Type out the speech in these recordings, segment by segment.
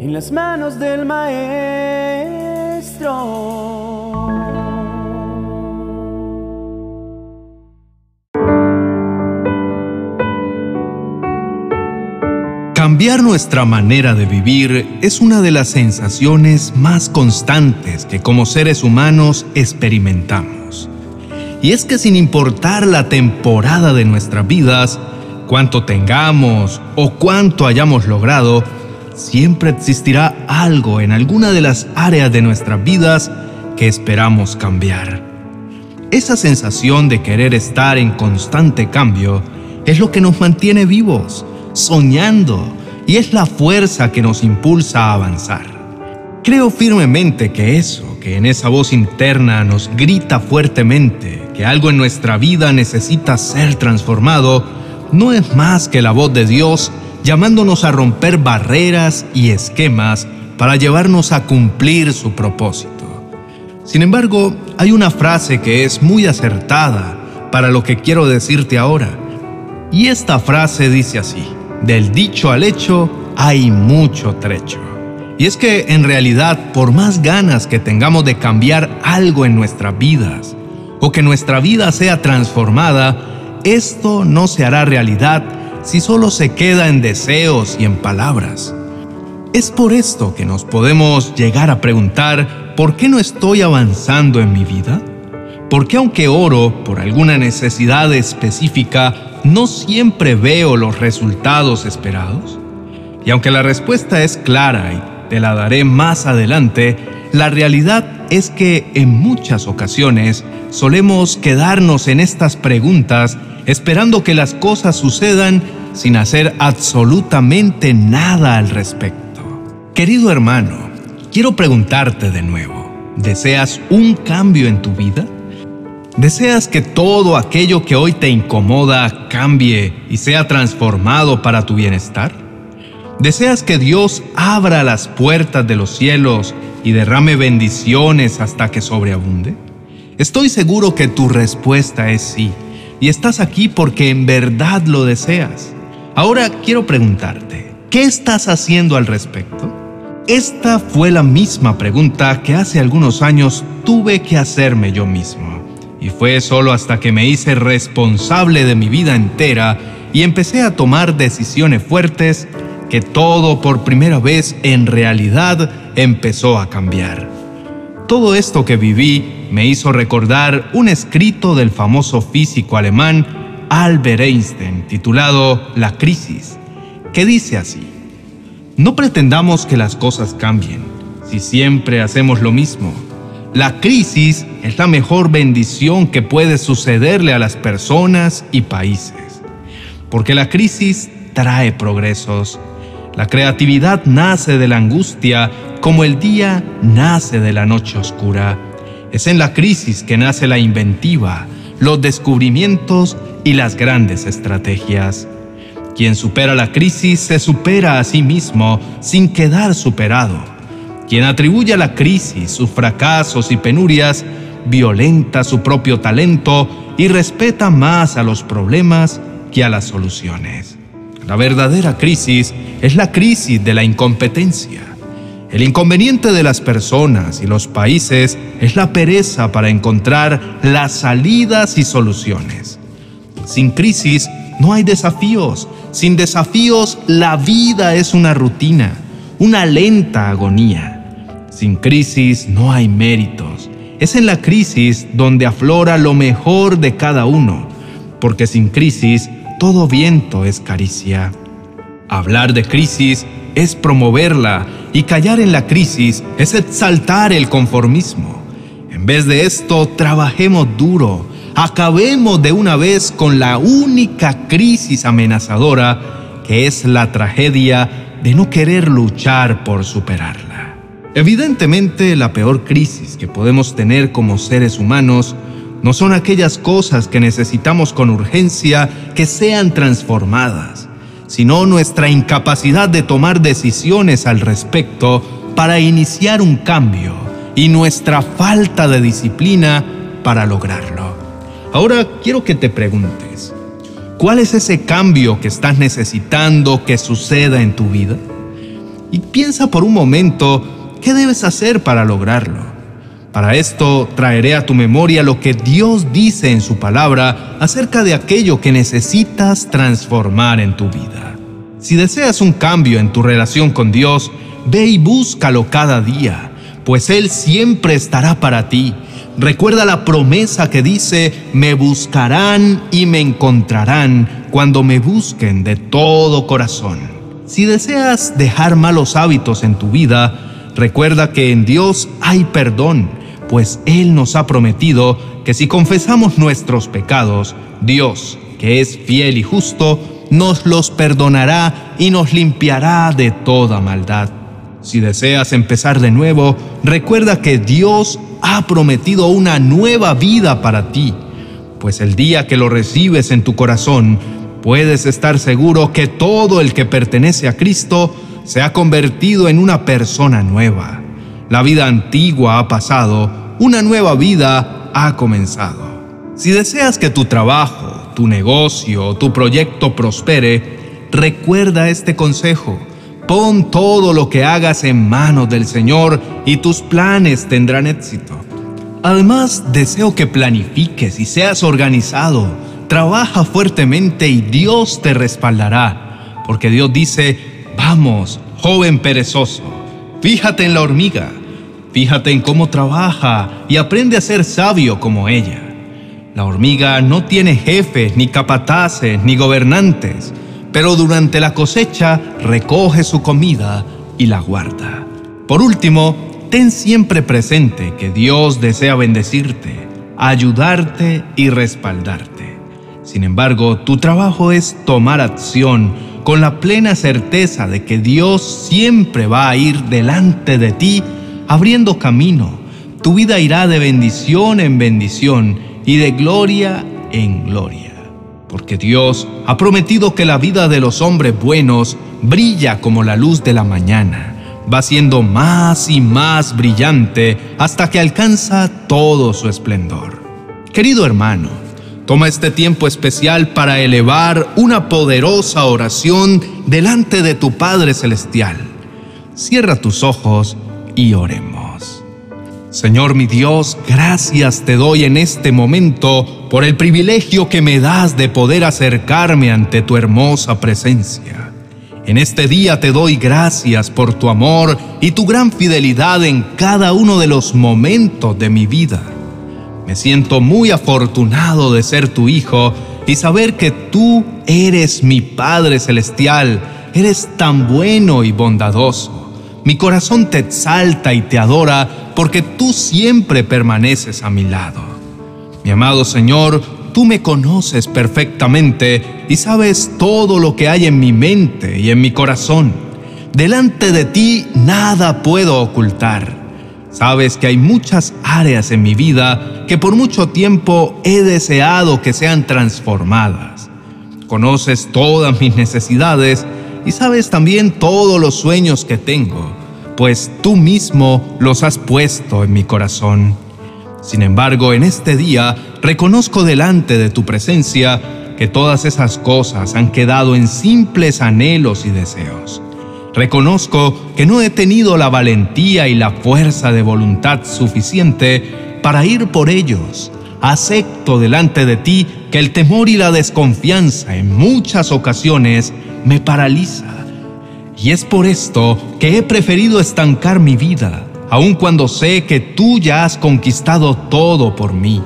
en las manos del maestro. Cambiar nuestra manera de vivir es una de las sensaciones más constantes que como seres humanos experimentamos. Y es que sin importar la temporada de nuestras vidas, cuánto tengamos o cuánto hayamos logrado, siempre existirá algo en alguna de las áreas de nuestras vidas que esperamos cambiar. Esa sensación de querer estar en constante cambio es lo que nos mantiene vivos soñando y es la fuerza que nos impulsa a avanzar. Creo firmemente que eso, que en esa voz interna nos grita fuertemente que algo en nuestra vida necesita ser transformado, no es más que la voz de Dios llamándonos a romper barreras y esquemas para llevarnos a cumplir su propósito. Sin embargo, hay una frase que es muy acertada para lo que quiero decirte ahora. Y esta frase dice así, del dicho al hecho hay mucho trecho. Y es que en realidad, por más ganas que tengamos de cambiar algo en nuestras vidas, o que nuestra vida sea transformada, esto no se hará realidad si solo se queda en deseos y en palabras. Es por esto que nos podemos llegar a preguntar, ¿por qué no estoy avanzando en mi vida? ¿Por qué aunque oro por alguna necesidad específica, no siempre veo los resultados esperados? Y aunque la respuesta es clara y te la daré más adelante, la realidad es que en muchas ocasiones solemos quedarnos en estas preguntas esperando que las cosas sucedan sin hacer absolutamente nada al respecto. Querido hermano, quiero preguntarte de nuevo, ¿deseas un cambio en tu vida? ¿Deseas que todo aquello que hoy te incomoda cambie y sea transformado para tu bienestar? ¿Deseas que Dios abra las puertas de los cielos y derrame bendiciones hasta que sobreabunde? Estoy seguro que tu respuesta es sí, y estás aquí porque en verdad lo deseas. Ahora quiero preguntarte, ¿qué estás haciendo al respecto? Esta fue la misma pregunta que hace algunos años tuve que hacerme yo mismo. Y fue solo hasta que me hice responsable de mi vida entera y empecé a tomar decisiones fuertes que todo por primera vez en realidad empezó a cambiar. Todo esto que viví me hizo recordar un escrito del famoso físico alemán Albert Einstein titulado La crisis, que dice así, no pretendamos que las cosas cambien si siempre hacemos lo mismo la crisis es la mejor bendición que puede sucederle a las personas y países, porque la crisis trae progresos. La creatividad nace de la angustia como el día nace de la noche oscura. Es en la crisis que nace la inventiva, los descubrimientos y las grandes estrategias. Quien supera la crisis se supera a sí mismo sin quedar superado quien atribuye a la crisis, sus fracasos y penurias, violenta su propio talento y respeta más a los problemas que a las soluciones. La verdadera crisis es la crisis de la incompetencia. El inconveniente de las personas y los países es la pereza para encontrar las salidas y soluciones. Sin crisis no hay desafíos. Sin desafíos la vida es una rutina, una lenta agonía. Sin crisis no hay méritos. Es en la crisis donde aflora lo mejor de cada uno, porque sin crisis todo viento es caricia. Hablar de crisis es promoverla y callar en la crisis es exaltar el conformismo. En vez de esto, trabajemos duro, acabemos de una vez con la única crisis amenazadora que es la tragedia de no querer luchar por superarla. Evidentemente, la peor crisis que podemos tener como seres humanos no son aquellas cosas que necesitamos con urgencia que sean transformadas, sino nuestra incapacidad de tomar decisiones al respecto para iniciar un cambio y nuestra falta de disciplina para lograrlo. Ahora quiero que te preguntes, ¿cuál es ese cambio que estás necesitando que suceda en tu vida? y piensa por un momento qué debes hacer para lograrlo. Para esto traeré a tu memoria lo que Dios dice en su palabra acerca de aquello que necesitas transformar en tu vida. Si deseas un cambio en tu relación con Dios, ve y búscalo cada día, pues Él siempre estará para ti. Recuerda la promesa que dice, me buscarán y me encontrarán cuando me busquen de todo corazón. Si deseas dejar malos hábitos en tu vida, recuerda que en Dios hay perdón, pues Él nos ha prometido que si confesamos nuestros pecados, Dios, que es fiel y justo, nos los perdonará y nos limpiará de toda maldad. Si deseas empezar de nuevo, recuerda que Dios ha prometido una nueva vida para ti, pues el día que lo recibes en tu corazón, puedes estar seguro que todo el que pertenece a Cristo se ha convertido en una persona nueva. La vida antigua ha pasado, una nueva vida ha comenzado. Si deseas que tu trabajo, tu negocio o tu proyecto prospere, recuerda este consejo. Pon todo lo que hagas en manos del Señor y tus planes tendrán éxito. Además, deseo que planifiques y seas organizado. Trabaja fuertemente y Dios te respaldará. Porque Dios dice, vamos, joven perezoso, fíjate en la hormiga, fíjate en cómo trabaja y aprende a ser sabio como ella. La hormiga no tiene jefes, ni capataces, ni gobernantes, pero durante la cosecha recoge su comida y la guarda. Por último, ten siempre presente que Dios desea bendecirte, ayudarte y respaldarte. Sin embargo, tu trabajo es tomar acción con la plena certeza de que Dios siempre va a ir delante de ti, abriendo camino. Tu vida irá de bendición en bendición y de gloria en gloria. Porque Dios ha prometido que la vida de los hombres buenos brilla como la luz de la mañana, va siendo más y más brillante hasta que alcanza todo su esplendor. Querido hermano, toma este tiempo especial para elevar una poderosa oración delante de tu Padre Celestial. Cierra tus ojos y oremos. Señor mi Dios, gracias te doy en este momento por el privilegio que me das de poder acercarme ante tu hermosa presencia. En este día te doy gracias por tu amor y tu gran fidelidad en cada uno de los momentos de mi vida. Me siento muy afortunado de ser tu hijo y saber que tú eres mi Padre Celestial, eres tan bueno y bondadoso. Mi corazón te exalta y te adora porque tú siempre permaneces a mi lado. Mi amado Señor, tú me conoces perfectamente y sabes todo lo que hay en mi mente y en mi corazón. Delante de ti nada puedo ocultar. Sabes que hay muchas áreas en mi vida que por mucho tiempo he deseado que sean transformadas. Conoces todas mis necesidades y sabes también todos los sueños que tengo, pues tú mismo los has puesto en mi corazón. Sin embargo, en este día reconozco delante de tu presencia que todas esas cosas han quedado en simples anhelos y deseos. Reconozco que no he tenido la valentía y la fuerza de voluntad suficiente para ir por ellos. Acepto delante de ti que el temor y la desconfianza en muchas ocasiones me paraliza. Y es por esto que he preferido estancar mi vida, aun cuando sé que tú ya has conquistado todo por mí.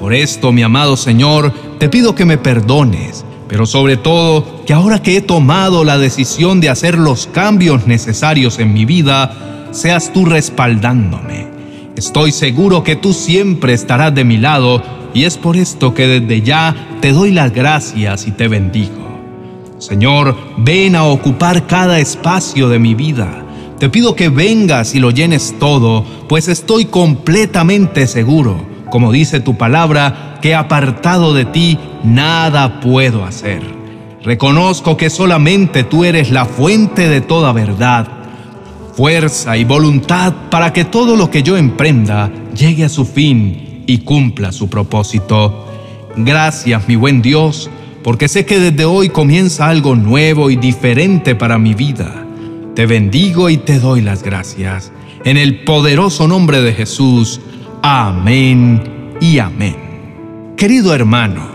Por esto, mi amado Señor, te pido que me perdones, pero sobre todo que ahora que he tomado la decisión de hacer los cambios necesarios en mi vida, seas tú respaldándome. Estoy seguro que tú siempre estarás de mi lado y es por esto que desde ya te doy las gracias y te bendigo. Señor, ven a ocupar cada espacio de mi vida. Te pido que vengas y lo llenes todo, pues estoy completamente seguro, como dice tu palabra, que apartado de ti nada puedo hacer. Reconozco que solamente tú eres la fuente de toda verdad, fuerza y voluntad para que todo lo que yo emprenda llegue a su fin y cumpla su propósito. Gracias, mi buen Dios, porque sé que desde hoy comienza algo nuevo y diferente para mi vida. Te bendigo y te doy las gracias. En el poderoso nombre de Jesús. Amén y amén. Querido hermano,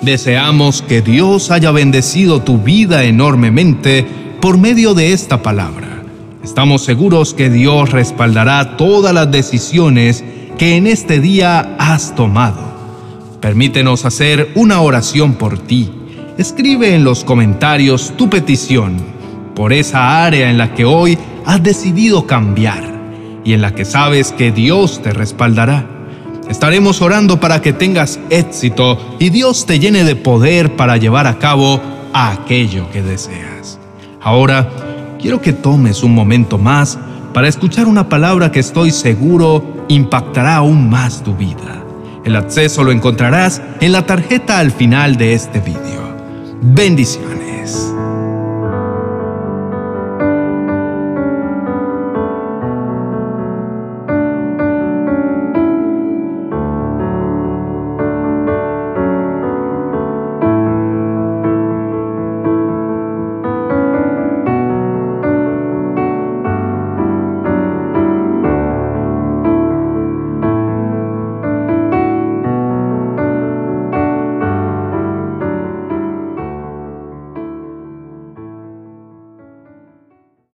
deseamos que Dios haya bendecido tu vida enormemente por medio de esta palabra. Estamos seguros que Dios respaldará todas las decisiones que en este día has tomado. Permítenos hacer una oración por ti. Escribe en los comentarios tu petición por esa área en la que hoy has decidido cambiar y en la que sabes que Dios te respaldará. Estaremos orando para que tengas éxito y Dios te llene de poder para llevar a cabo aquello que deseas. Ahora, quiero que tomes un momento más para escuchar una palabra que estoy seguro impactará aún más tu vida. El acceso lo encontrarás en la tarjeta al final de este vídeo. Bendiciones.